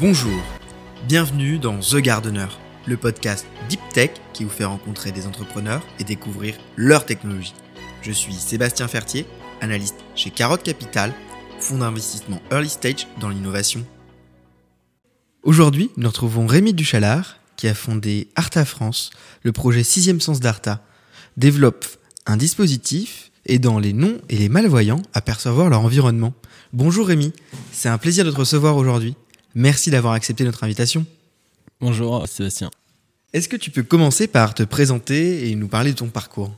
Bonjour, bienvenue dans The Gardener, le podcast Deep Tech qui vous fait rencontrer des entrepreneurs et découvrir leur technologie. Je suis Sébastien Fertier, analyste chez Carotte Capital, fonds d'investissement early stage dans l'innovation. Aujourd'hui, nous retrouvons Rémi Duchalard, qui a fondé Arta France, le projet Sixième Sens d'Arta, développe un dispositif aidant les non et les malvoyants à percevoir leur environnement. Bonjour Rémi, c'est un plaisir de te recevoir aujourd'hui. Merci d'avoir accepté notre invitation. Bonjour Sébastien. Est-ce que tu peux commencer par te présenter et nous parler de ton parcours?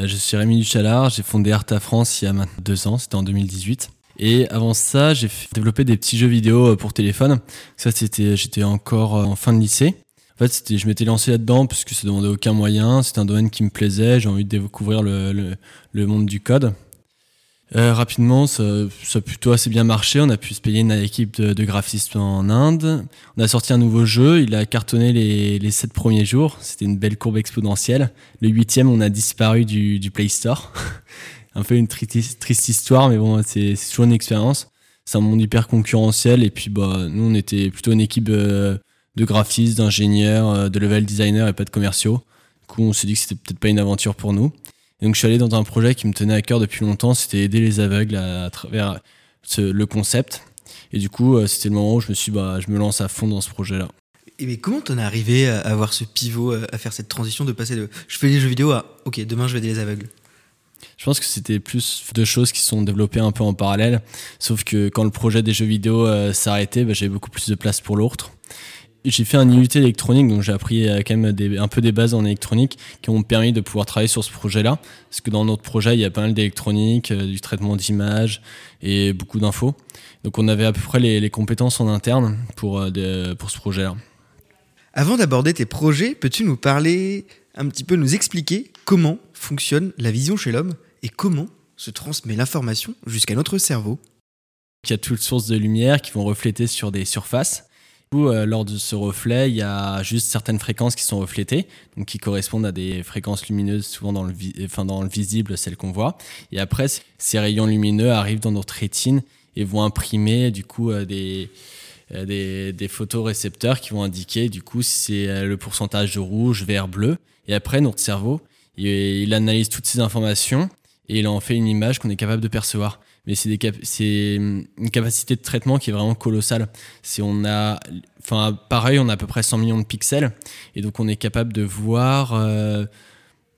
Euh, Je suis Rémi Duchalard, j'ai fondé Arta France il y a maintenant deux ans, c'était en 2018. Et avant ça, j'ai développé des petits jeux vidéo euh, pour téléphone. Ça, c'était, j'étais encore euh, en fin de lycée. En fait, c'était, je m'étais lancé là-dedans parce que ça demandait aucun moyen. C'était un domaine qui me plaisait. J'ai envie de découvrir le, le, le monde du code. Euh, rapidement, ça, a plutôt assez bien marché. On a pu se payer une équipe de, graphistes en Inde. On a sorti un nouveau jeu. Il a cartonné les, les sept premiers jours. C'était une belle courbe exponentielle. Le huitième, on a disparu du, Play Store. un peu une triste, triste histoire, mais bon, c'est toujours une expérience. C'est un monde hyper concurrentiel. Et puis, bah, nous, on était plutôt une équipe euh, de graphistes, d'ingénieurs, euh, de level designers et pas de commerciaux. Du coup, on s'est dit que c'était peut-être pas une aventure pour nous. Et donc je suis allé dans un projet qui me tenait à cœur depuis longtemps, c'était aider les aveugles à, à travers ce, le concept. Et du coup, euh, c'était le moment où je me suis bah, je me lance à fond dans ce projet-là. Et mais comment t'en es arrivé à avoir ce pivot, à faire cette transition de passer de je fais des jeux vidéo à ok, demain je vais aider les aveugles? Je pense que c'était plus deux choses qui sont développées un peu en parallèle. Sauf que quand le projet des jeux vidéo euh, s'arrêtait, bah, j'avais beaucoup plus de place pour l'autre j'ai fait un IUT électronique, donc j'ai appris euh, quand même des, un peu des bases en électronique qui m'ont permis de pouvoir travailler sur ce projet-là. Parce que dans notre projet, il y a pas mal d'électronique, euh, du traitement d'images et beaucoup d'infos. Donc on avait à peu près les, les compétences en interne pour, euh, de, pour ce projet-là. Avant d'aborder tes projets, peux-tu nous parler un petit peu, nous expliquer comment fonctionne la vision chez l'homme et comment se transmet l'information jusqu'à notre cerveau? Il y a toutes sources de lumière qui vont refléter sur des surfaces lors de ce reflet, il y a juste certaines fréquences qui sont reflétées, donc qui correspondent à des fréquences lumineuses, souvent dans le, visible, celles qu'on voit. Et après, ces rayons lumineux arrivent dans notre rétine et vont imprimer du coup euh, des, euh, des, des photorécepteurs qui vont indiquer du coup si c'est le pourcentage de rouge, vert, bleu. Et après, notre cerveau, il analyse toutes ces informations et il en fait une image qu'on est capable de percevoir mais c'est c'est une capacité de traitement qui est vraiment colossale. Si on a, enfin, pareil, on a à peu près 100 millions de pixels, et donc on est capable de voir, euh,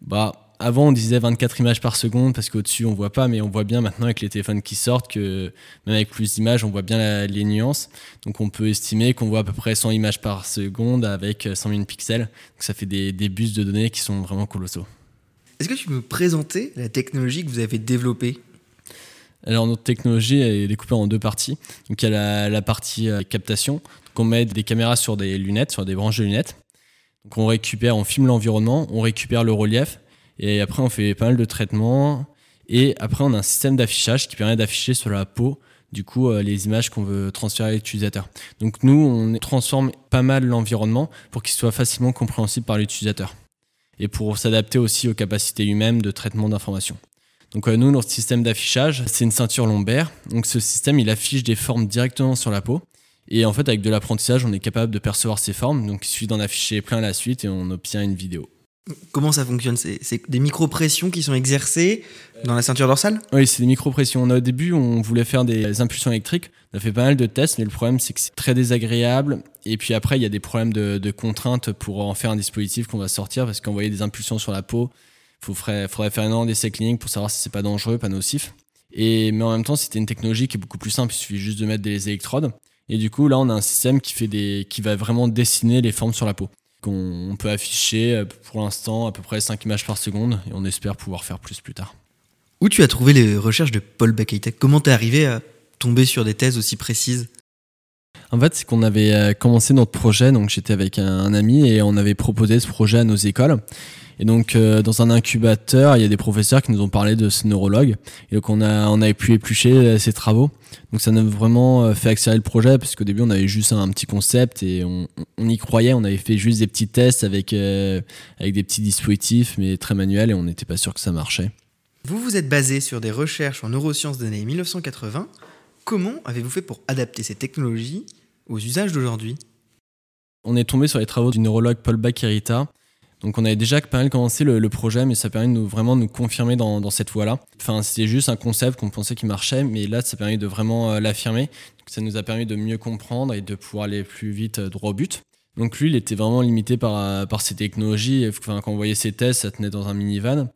bah, avant on disait 24 images par seconde parce qu'au-dessus on voit pas, mais on voit bien maintenant avec les téléphones qui sortent que même avec plus d'images on voit bien les nuances. Donc on peut estimer qu'on voit à peu près 100 images par seconde avec 100 000 pixels. Donc ça fait des, des bus de données qui sont vraiment colossaux. Est-ce que tu peux me présenter la technologie que vous avez développée? Alors notre technologie est découpée en deux parties. Donc il y a la, partie euh, captation. Donc on met des caméras sur des lunettes, sur des branches de lunettes. Donc on récupère, on filme l'environnement, on récupère le relief et après on fait pas mal de traitements et après on a un système d'affichage qui permet d'afficher sur la peau du coup euh, les images qu'on veut transférer à l'utilisateur. Donc nous on transforme pas mal l'environnement pour qu'il soit facilement compréhensible par l'utilisateur et pour s'adapter aussi aux capacités humaines de traitement d'informations. Donc euh, nous, notre système d'affichage, c'est une ceinture lombaire. Donc ce système, il affiche des formes directement sur la peau. Et en fait, avec de l'apprentissage, on est capable de percevoir ces formes. Donc il suffit d'en afficher plein à la suite et on obtient une vidéo. Comment ça fonctionne? C'est des micro-pressions qui sont exercées dans la ceinture dorsale? Oui, c'est des micro-pressions. Au début, on voulait faire des impulsions électriques. On a fait pas mal de tests, mais le problème, c'est que c'est très désagréable. Et puis après, il y a des problèmes de, de contraintes pour en faire un dispositif qu'on va sortir parce qu'envoyer des impulsions sur la peau, il faudrait, faudrait faire énormément d'essais cliniques pour savoir si c'est pas dangereux, pas nocif. Et, mais en même temps, c'était une technologie qui est beaucoup plus simple. Il suffit juste de mettre des électrodes. Et du coup, là, on a un système qui, fait des, qui va vraiment dessiner les formes sur la peau. Qu'on peut afficher euh, pour l'instant à peu près 5 images par seconde et on espère pouvoir faire plus plus tard. Où tu as trouvé les recherches de Paul Bakaitek Comment t'es arrivé à tomber sur des thèses aussi précises? En fait, c'est qu'on avait euh, commencé notre projet, donc j'étais avec un, ami et on avait proposé ce projet à nos écoles. Et donc, euh, dans un incubateur, il y a des professeurs qui nous ont parlé de ce neurologue. Et donc, on a, on avait pu éplucher ces travaux. Donc, ça nous a vraiment euh, fait accélérer le projet, parce qu'au début, on avait juste un, petit concept et on, on, y croyait. On avait fait juste des petits tests avec, euh, avec des petits dispositifs, mais très manuels, et on n'était pas sûr que ça marchait. Vous vous êtes basé sur des recherches en neurosciences des années 1980. Comment avez-vous fait pour adapter ces technologies aux usages d'aujourd'hui? On est tombé sur les travaux du neurologue Paul Bakirita. Donc on avait déjà pas mal commencé le, projet, mais ça permet de vraiment nous confirmer dans, cette voie-là. Enfin, c'était juste un concept qu'on pensait qui marchait, mais là, ça permet de vraiment euh, l'affirmer. Ça nous a permis de mieux comprendre et de pouvoir aller plus vite euh, droit au but. Donc lui, il était vraiment limité par, euh, ses technologies. Enfin, quand on voyait ses tests, ça tenait dans un minivan.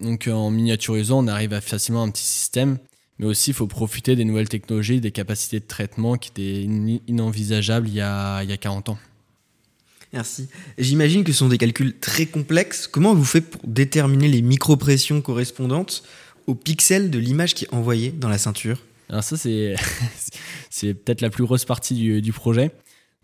Donc en miniaturisant, on arrive à facilement un petit système. Mais aussi, il faut profiter des nouvelles technologies, des capacités de traitement qui étaient inenvisageables il y a 40 ans. Merci. J'imagine que ce sont des calculs très complexes. Comment vous faites pour déterminer les micropressions correspondantes aux pixels de l'image qui est envoyée dans la ceinture? Alors ça, c'est, peut-être la plus grosse partie du, projet.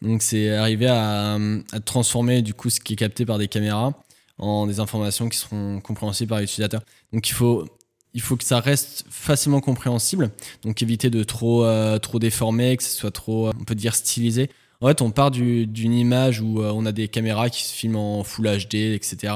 Donc c'est arriver à, transformer du coup ce qui est capté par des caméras en des informations qui seront compréhensibles par l'utilisateur. Donc il faut que ça reste facilement compréhensible. Donc éviter de trop euh, trop déformer, que ce soit trop on peut dire stylisé. En fait, on part d'une image où euh, on a des caméras qui se filment en Full HD, etc.,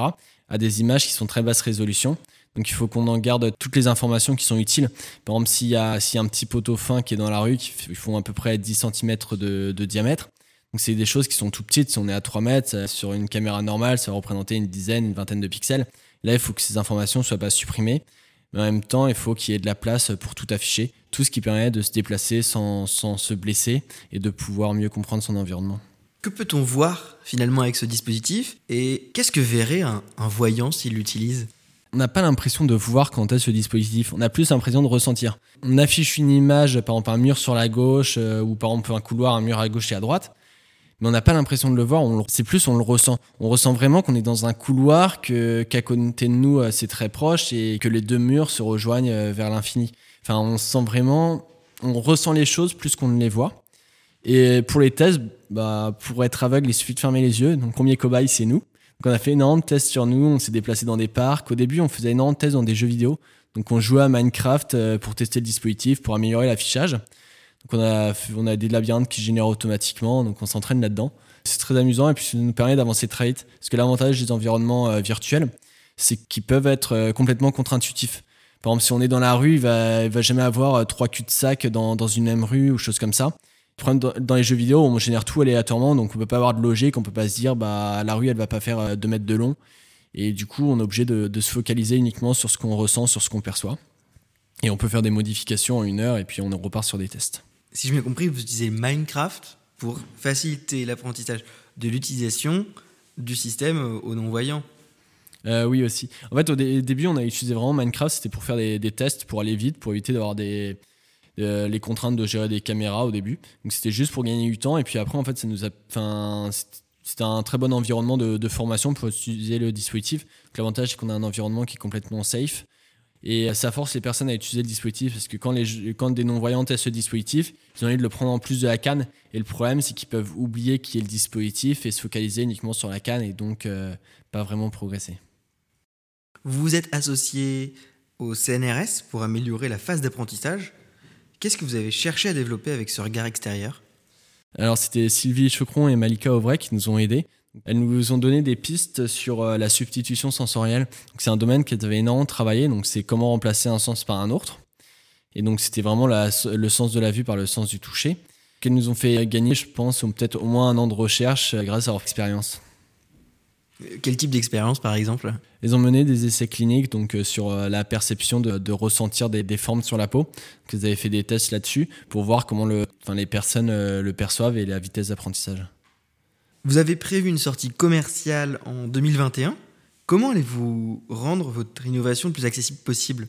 à des images qui sont très basse résolution. Donc il faut qu'on en garde toutes les informations qui sont utiles. Par exemple, s'il y, a, y un petit poteau fin qui est dans la rue, qui font à peu près 10 cm de, de diamètre, donc c'est des choses qui sont tout petites. Si on est à 3 mètres, sur une caméra normale, ça va représenter une dizaine, une vingtaine de pixels. Là, il faut que ces informations ne soient pas supprimées. Mais en même temps, il faut qu'il y ait de la place pour tout afficher tout ce qui permet de se déplacer sans, sans se blesser et de pouvoir mieux comprendre son environnement. Que peut-on voir finalement avec ce dispositif et qu'est-ce que verrait un, voyant s'il l'utilise? On n'a pas l'impression de voir quand est ce dispositif, on a plus l'impression de ressentir. On affiche une image, par exemple un mur sur la gauche, euh, ou par exemple un couloir, un mur à gauche et à droite, mais on n'a pas l'impression de le voir, c'est plus on le ressent. On ressent vraiment qu'on est dans un couloir, qu'à côté de nous euh, c'est très proche et que les deux murs se rejoignent euh, vers l'infini. Enfin, on sent vraiment, on ressent les choses plus qu'on ne les voit. Et pour les tests, bah, pour être aveugle, il suffit de fermer les yeux. Donc, premier cobaye, c'est nous. Donc, on a fait énormément de tests sur nous. On s'est déplacé dans des parcs. Au début, on faisait énormément de tests dans des jeux vidéo. Donc, on jouait à Minecraft euh, pour tester le dispositif, pour améliorer l'affichage. Donc, on a, des labyrinthes qui génèrent automatiquement. Donc, on s'entraîne là-dedans. C'est très amusant et puis ça nous permet d'avancer très vite. Parce que l'avantage des environnements euh, virtuels, c'est qu'ils peuvent être euh, complètement contre-intuitifs. Par exemple, si on est dans la rue, il va, va jamais avoir euh, trois cul-de-sac dans, dans une même rue ou choses comme ça. Le problème dans les jeux vidéo, on génère tout aléatoirement, donc on peut pas avoir de logique, on peut pas se dire bah la rue elle va pas faire 2 euh, mètres de long. Et du coup, on est obligé de se focaliser uniquement sur ce qu'on ressent, sur ce qu'on perçoit. Et on peut faire des modifications en une heure et puis on repart sur des tests. Si je m'ai compris, vous utilisez Minecraft pour faciliter l'apprentissage de l'utilisation du système aux non-voyants. Euh, oui aussi. En fait, au début, on a utilisé vraiment Minecraft, c'était pour faire des, tests, pour aller vite, pour éviter d'avoir euh, les contraintes de gérer des caméras au début. Donc c'était juste pour gagner du temps. Et puis après, en fait, ça nous a, c'était un très bon environnement de, formation pour utiliser le dispositif. L'avantage, c'est qu'on a un environnement qui est complètement safe. Et ça force les personnes à utiliser le dispositif parce que quand, les, quand des non-voyants testent ce dispositif, ils ont envie de le prendre en plus de la canne. Et le problème, c'est qu'ils peuvent oublier qui est le dispositif et se focaliser uniquement sur la canne et donc euh, pas vraiment progresser. Vous vous êtes associé au CNRS pour améliorer la phase d'apprentissage. Qu'est-ce que vous avez cherché à développer avec ce regard extérieur? Alors c'était Sylvie Chocron et Malika Auvray qui nous ont aidés. Elles nous ont donné des pistes sur euh, la substitution sensorielle. C'est un domaine qu'elles avaient énormément travaillé, donc c'est comment remplacer un sens par un autre. Et donc c'était vraiment le sens de la vue par le sens du toucher, qu'elles nous ont fait gagner, je pense, peut-être au moins un an de recherche euh, grâce à leur expérience. Quel type d'expérience, par exemple? Ils ont mené des essais cliniques donc euh, sur euh, la perception de, ressentir des, formes sur la peau. Ils avaient fait des tests là-dessus pour voir comment le, les personnes euh, le perçoivent et la vitesse d'apprentissage. Vous avez prévu une sortie commerciale en 2021. Comment allez-vous rendre votre innovation le plus accessible possible?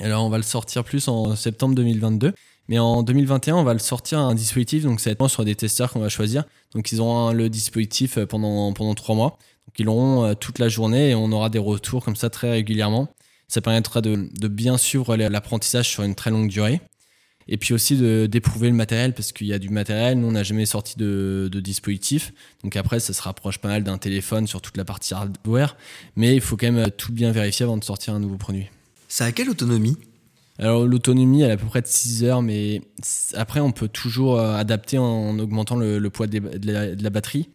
Alors, on va le sortir plus en septembre 2022. Mais en 2021, on va le sortir un dispositif, donc ça va être sur des testeurs qu'on va choisir. Donc ils auront le dispositif pendant pendant trois mois. Donc ils l'auront euh, toute la journée et on aura des retours comme ça très régulièrement. Ça permettra de, de bien suivre l'apprentissage sur une très longue durée. Et puis aussi d'éprouver le matériel parce qu'il y a du matériel. Nous, on n'a jamais sorti de, de, dispositif. Donc après, ça se rapproche pas mal d'un téléphone sur toute la partie hardware. Mais il faut quand même tout bien vérifier avant de sortir un nouveau produit. Ça a quelle autonomie? Alors l'autonomie, elle est à peu près de 6 heures, mais après on peut toujours euh, adapter en augmentant le, poids de la, de la batterie.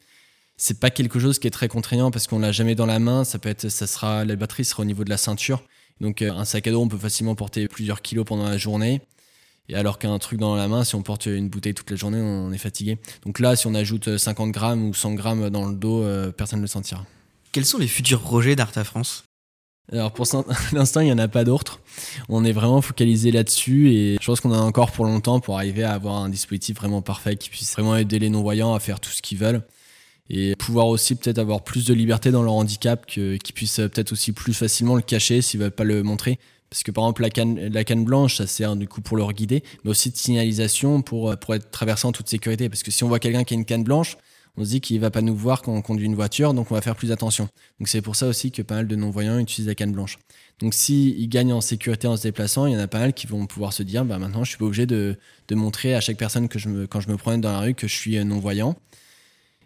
C'est pas quelque chose qui est très contraignant parce qu'on l'a jamais dans la main. Ça peut être, ça sera, la batterie sera au niveau de la ceinture. Donc euh, un sac à dos, on peut facilement porter plusieurs kilos pendant la journée. Et alors qu'un truc dans la main, si on porte une bouteille toute la journée, on est fatigué. Donc là, si on ajoute 50 grammes ou 100 grammes dans le dos, personne ne le sentira. Quels sont les futurs projets d'Arta France? Alors pour l'instant, il n'y en a pas d'autres. On est vraiment focalisé là-dessus et je pense qu'on a encore pour longtemps pour arriver à avoir un dispositif vraiment parfait qui puisse vraiment aider les non-voyants à faire tout ce qu'ils veulent et pouvoir aussi peut-être avoir plus de liberté dans leur handicap, qu'ils puissent peut-être aussi plus facilement le cacher s'ils veulent pas le montrer. Parce que par exemple la canne, la canne blanche, ça sert du coup pour leur guider, mais aussi de signalisation pour, pour être traversé en toute sécurité. Parce que si on voit quelqu'un qui a une canne blanche, on se dit qu'il va pas nous voir quand on conduit une voiture, donc on va faire plus attention. Donc c'est pour ça aussi que pas mal de non-voyants utilisent la canne blanche. Donc s'ils gagnent en sécurité en se déplaçant, il y en a pas mal qui vont pouvoir se dire, bah maintenant je suis pas obligé de, montrer à chaque personne que je me, quand je me promène dans la rue que je suis non-voyant.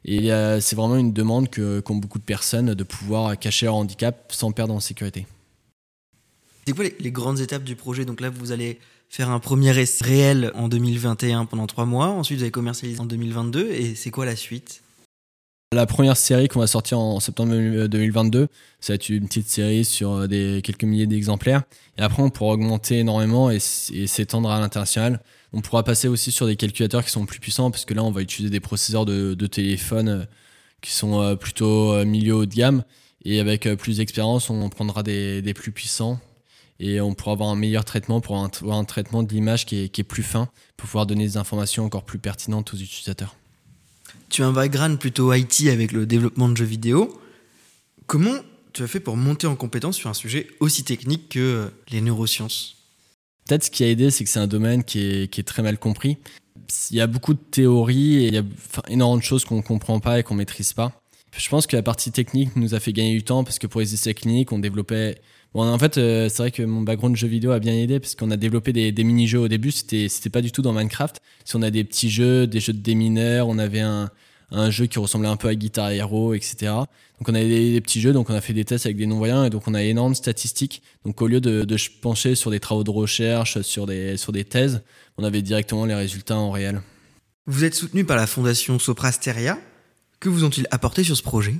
Et euh, c'est vraiment une demande qu'ont beaucoup de personnes de pouvoir cacher leur handicap sans perdre en sécurité. C'est quoi les, grandes étapes du projet? Donc là, vous allez faire un premier essai réel en 2021 pendant trois mois. Ensuite, vous allez commercialiser en 2022. Et c'est quoi la suite? La première série qu'on va sortir en septembre 2022, ça va être une petite série sur euh, des, quelques milliers d'exemplaires. Et après, on pourra augmenter énormément et, s'étendre à l'international. On pourra passer aussi sur des calculateurs qui sont plus puissants, parce que là, on va utiliser des processeurs de, téléphone euh, qui sont euh, plutôt milieu haut de gamme. Et avec plus d'expérience, on prendra des plus puissants et on pourra avoir un meilleur traitement pour avoir un traitement de l'image qui est, plus fin pour pouvoir donner des informations encore plus pertinentes aux utilisateurs. Tu as un background plutôt IT avec le développement de jeux vidéo. Comment tu as fait pour monter en compétence sur un sujet aussi technique que euh, les neurosciences? Peut-être ce qui a aidé, c'est que c'est un domaine qui est, très mal compris. Il y a beaucoup de théories et il y a énormément de choses qu'on ne comprend pas et qu'on ne maîtrise pas. Je pense que la partie technique nous a fait gagner du temps parce que pour les essais cliniques, on développait Bon, en fait, euh, c'est vrai que mon background de jeu vidéo a bien aidé parce qu'on a développé des, mini-jeux au début. C'était, c'était pas du tout dans Minecraft. Si on a des petits jeux, des jeux de démineurs, on avait un, jeu qui ressemblait un peu à Guitar Hero, etc. Donc on avait des, petits jeux, donc on a fait des tests avec des non-voyants et donc on a énormément de statistiques. Donc au lieu de, de pencher sur des travaux de recherche, sur des, sur des thèses, on avait directement les résultats en réel. Vous êtes soutenu par la fondation Soprasteria. Que vous ont-ils apporté sur ce projet?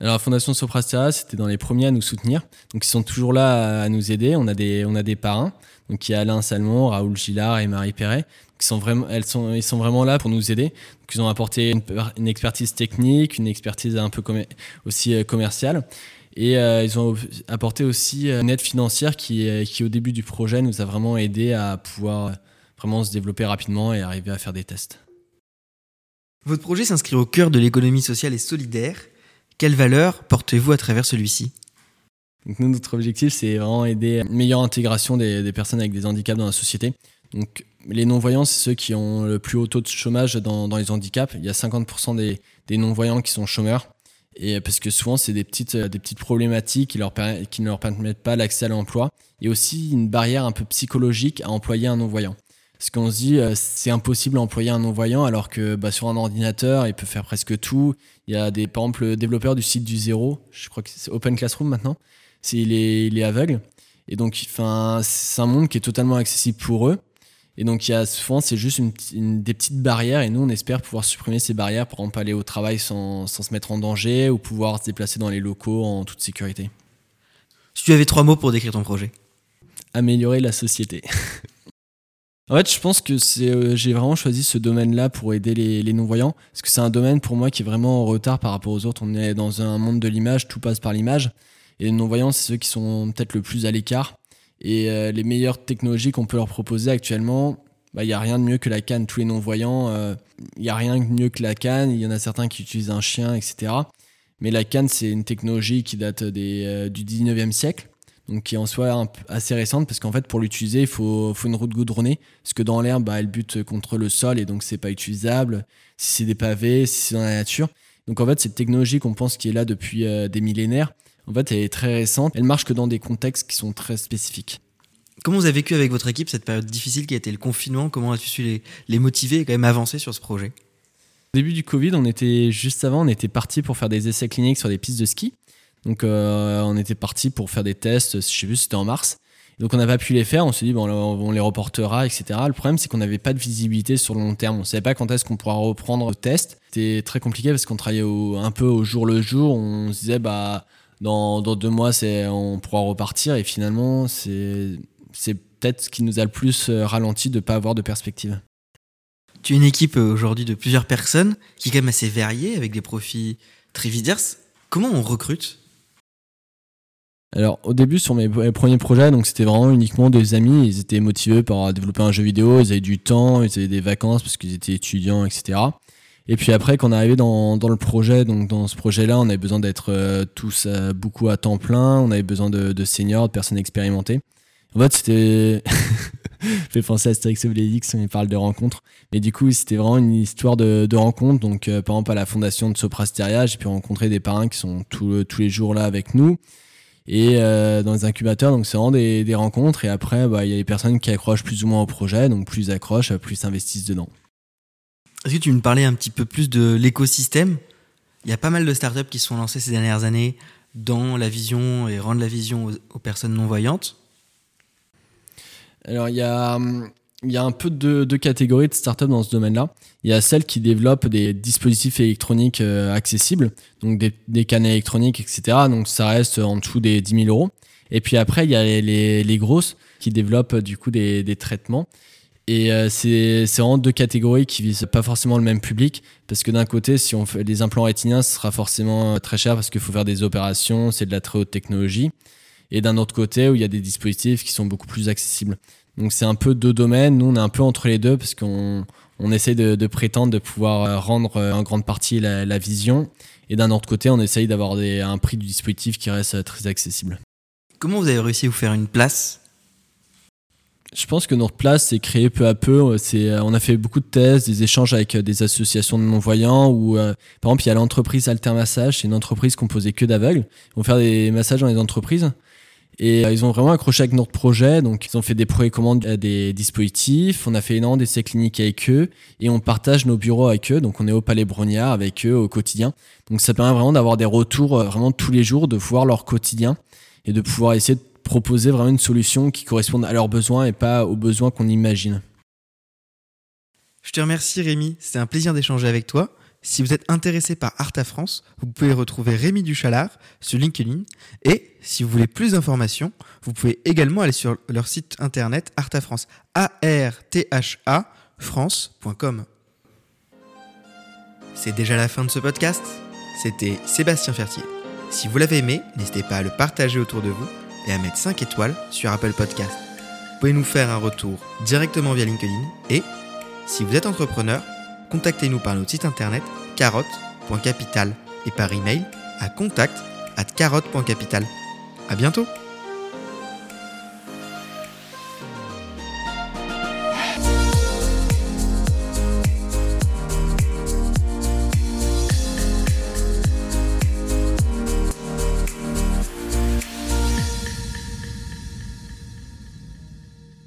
Alors la Fondation Soprasteria, c'était dans les premiers à nous soutenir. Donc ils sont toujours là à, nous aider. On a des, on a des parrains. Donc il y a Alain Salmon, Raoul Gillard et Marie Perret. Qui sont vraiment, elles sont, ils sont vraiment là pour nous aider. Ils ont apporté une, expertise technique, une expertise un peu aussi euh, commerciale. Et euh, ils ont apporté aussi une aide financière qui, qui, au début du projet, nous a vraiment aidé à pouvoir vraiment se développer rapidement et arriver à faire des tests. Votre projet s'inscrit au cœur de l'économie sociale et solidaire. Quelle valeur portez-vous à travers celui-ci? Nous, notre objectif, c'est vraiment aider à une meilleure intégration des, personnes avec des handicaps dans la société. Donc, les non-voyants, c'est ceux qui ont le plus haut taux de chômage dans, les handicaps. Il y a 50% des, non-voyants qui sont chômeurs. Et parce que souvent, c'est des petites, petites problématiques qui ne leur permettent pas l'accès à l'emploi. Et aussi une barrière un peu psychologique à employer un non-voyant. Parce qu'on se dit, euh, c'est impossible d'employer un non-voyant alors que bah, sur un ordinateur, il peut faire presque tout. Il y a des, par exemple, le développeur du site du zéro, je crois que c'est Open Classroom maintenant, c'est, il, est, il est aveugle. Et donc, enfin, c'est un monde qui est totalement accessible pour eux. Et donc, il y a souvent, c'est juste une, des petites barrières. Et nous, on espère pouvoir supprimer ces barrières pour exemple aller au travail sans, sans se mettre en danger ou pouvoir se déplacer dans les locaux en toute sécurité. Si tu avais trois mots pour décrire ton projet? Améliorer la société. En fait, je pense que c'est, euh, j'ai vraiment choisi ce domaine-là pour aider les, non-voyants, parce que c'est un domaine pour moi qui est vraiment en retard par rapport aux autres. On est dans un monde de l'image, tout passe par l'image, et les non-voyants, c'est ceux qui sont peut-être le plus à l'écart. Et euh, les meilleures technologies qu'on peut leur proposer actuellement, bah, il n'y a rien de mieux que la canne. Tous les non-voyants, euh, il n'y a rien de mieux que la canne. Il y en a certains qui utilisent un chien, etc. Mais la canne, c'est une technologie qui date des, du 19e siècle donc qui en soit assez récente parce qu'en fait pour l'utiliser il faut, faut, une route goudronnée. Parce que dans l'herbe bah, elle bute contre le sol et donc c'est pas utilisable. Si c'est des pavés si c'est dans la nature. Donc en fait cette technologie qu'on pense qui est là depuis euh, des millénaires en fait elle est très récente. Elle marche que dans des contextes qui sont très spécifiques. Comment vous avez vécu avec votre équipe cette période difficile qui a été le confinement? Comment as-tu su les, les motiver et quand même avancer sur ce projet? Au début du Covid, on était juste avant, on était parti pour faire des essais cliniques sur des pistes de ski. Donc euh, on était parti pour faire des tests, je sais plus, c'était en mars. Donc on n'a pas pu les faire, on s'est dit bon on les reportera, etc. Le problème c'est qu'on n'avait pas de visibilité sur le long terme, on savait pas quand est-ce qu'on pourra reprendre le test. C'était très compliqué parce qu'on travaillait un peu au jour le jour, on se disait bah dans, dans deux mois on pourra repartir et finalement c'est peut-être ce qui nous a le plus ralenti de ne pas avoir de perspective. Tu es une équipe aujourd'hui de plusieurs personnes qui est quand même assez variée avec des profils très divers. Comment on recrute? Alors au début sur mes premiers projets, donc c'était vraiment uniquement des amis. Ils étaient motivés par développer un jeu vidéo, ils avaient du temps, ils avaient des vacances parce qu'ils étaient étudiants, etc. Et puis après, quand on est arrivé dans, dans le projet, donc dans ce projet-là, on avait besoin d'être euh, tous euh, beaucoup à temps plein, on avait besoin de, seniors, de personnes expérimentées. En fait, c'était fait penser à Astérix Obélix, on parle de rencontres. Mais du coup, c'était vraiment une histoire de, de rencontres. Donc, euh, par exemple, à la fondation de Soprasteria, j'ai pu rencontrer des parrains qui sont tous les jours là avec nous et euh, dans les incubateurs donc c'est vraiment des, des, rencontres. Et après bah, il y a les personnes qui accrochent plus ou moins au projet. Donc plus accrochent plus s'investissent dedans. Est-ce que tu me parlais un petit peu plus de l'écosystème? Il y a pas mal de startups qui se sont lancées ces dernières années dans la vision et rendre la vision aux, aux personnes non voyantes alors il y a hum, il y a un peu de deux catégories de startups dans ce domaine-là. Il y a celles qui développent des dispositifs électroniques euh, accessibles, donc des, des électroniques, etc. Donc ça reste en dessous des 10 000 euros. Et puis après, il y a les, les, grosses qui développent du coup des, des traitements. Et euh, c'est vraiment deux catégories qui visent pas forcément le même public, parce que d'un côté, si on fait des implants rétiniens, ce sera forcément très cher parce qu'il faut faire des opérations, c'est de la très haute technologie. Et d'un autre côté, où il y a des dispositifs qui sont beaucoup plus accessibles. Donc c'est un peu deux domaines. Nous, on est un peu entre les deux parce qu'on on essaie de, de, prétendre de pouvoir euh, rendre euh, en grande partie la, la vision. Et d'un autre côté, on essaye d'avoir un prix du dispositif qui reste euh, très accessible. Comment vous avez réussi à vous faire une place? Je pense que notre place s'est créée peu à peu. C'est, on a fait beaucoup de tests, des échanges avec des associations de non-voyants. Ou par exemple, il y a l'entreprise Altermassage, c'est une entreprise composée que d'aveugles. Ils vont faire des massages dans les entreprises. Et euh, ils ont vraiment accroché avec notre projet. Donc, ils ont fait des commandes à des dispositifs. On a fait énormément d'essais cliniques avec eux. Et on partage nos bureaux avec eux. Donc, on est au Palais Brognard avec eux au quotidien. Donc, ça permet vraiment d'avoir des retours euh, vraiment tous les jours, de voir leur quotidien et de pouvoir essayer de proposer vraiment une solution qui corresponde à leurs besoins et pas aux besoins qu'on imagine. Je te remercie Rémi, c'était un plaisir d'échanger avec toi. Si vous êtes intéressé par Arta France, vous pouvez retrouver Rémi Duchalard sur LinkedIn. Et si vous voulez plus d'informations, vous pouvez également aller sur leur site internet Arta France, A-R-T-H-A, France.com. C'est déjà la fin de ce podcast. C'était Sébastien Fertier. Si vous l'avez aimé, n'hésitez pas à le partager autour de vous et à mettre 5 étoiles sur Apple Podcast. Vous pouvez nous faire un retour directement via LinkedIn et, si vous êtes entrepreneur, contactez-nous par notre site internet carotte.capital et par email à contact at. À bientôt!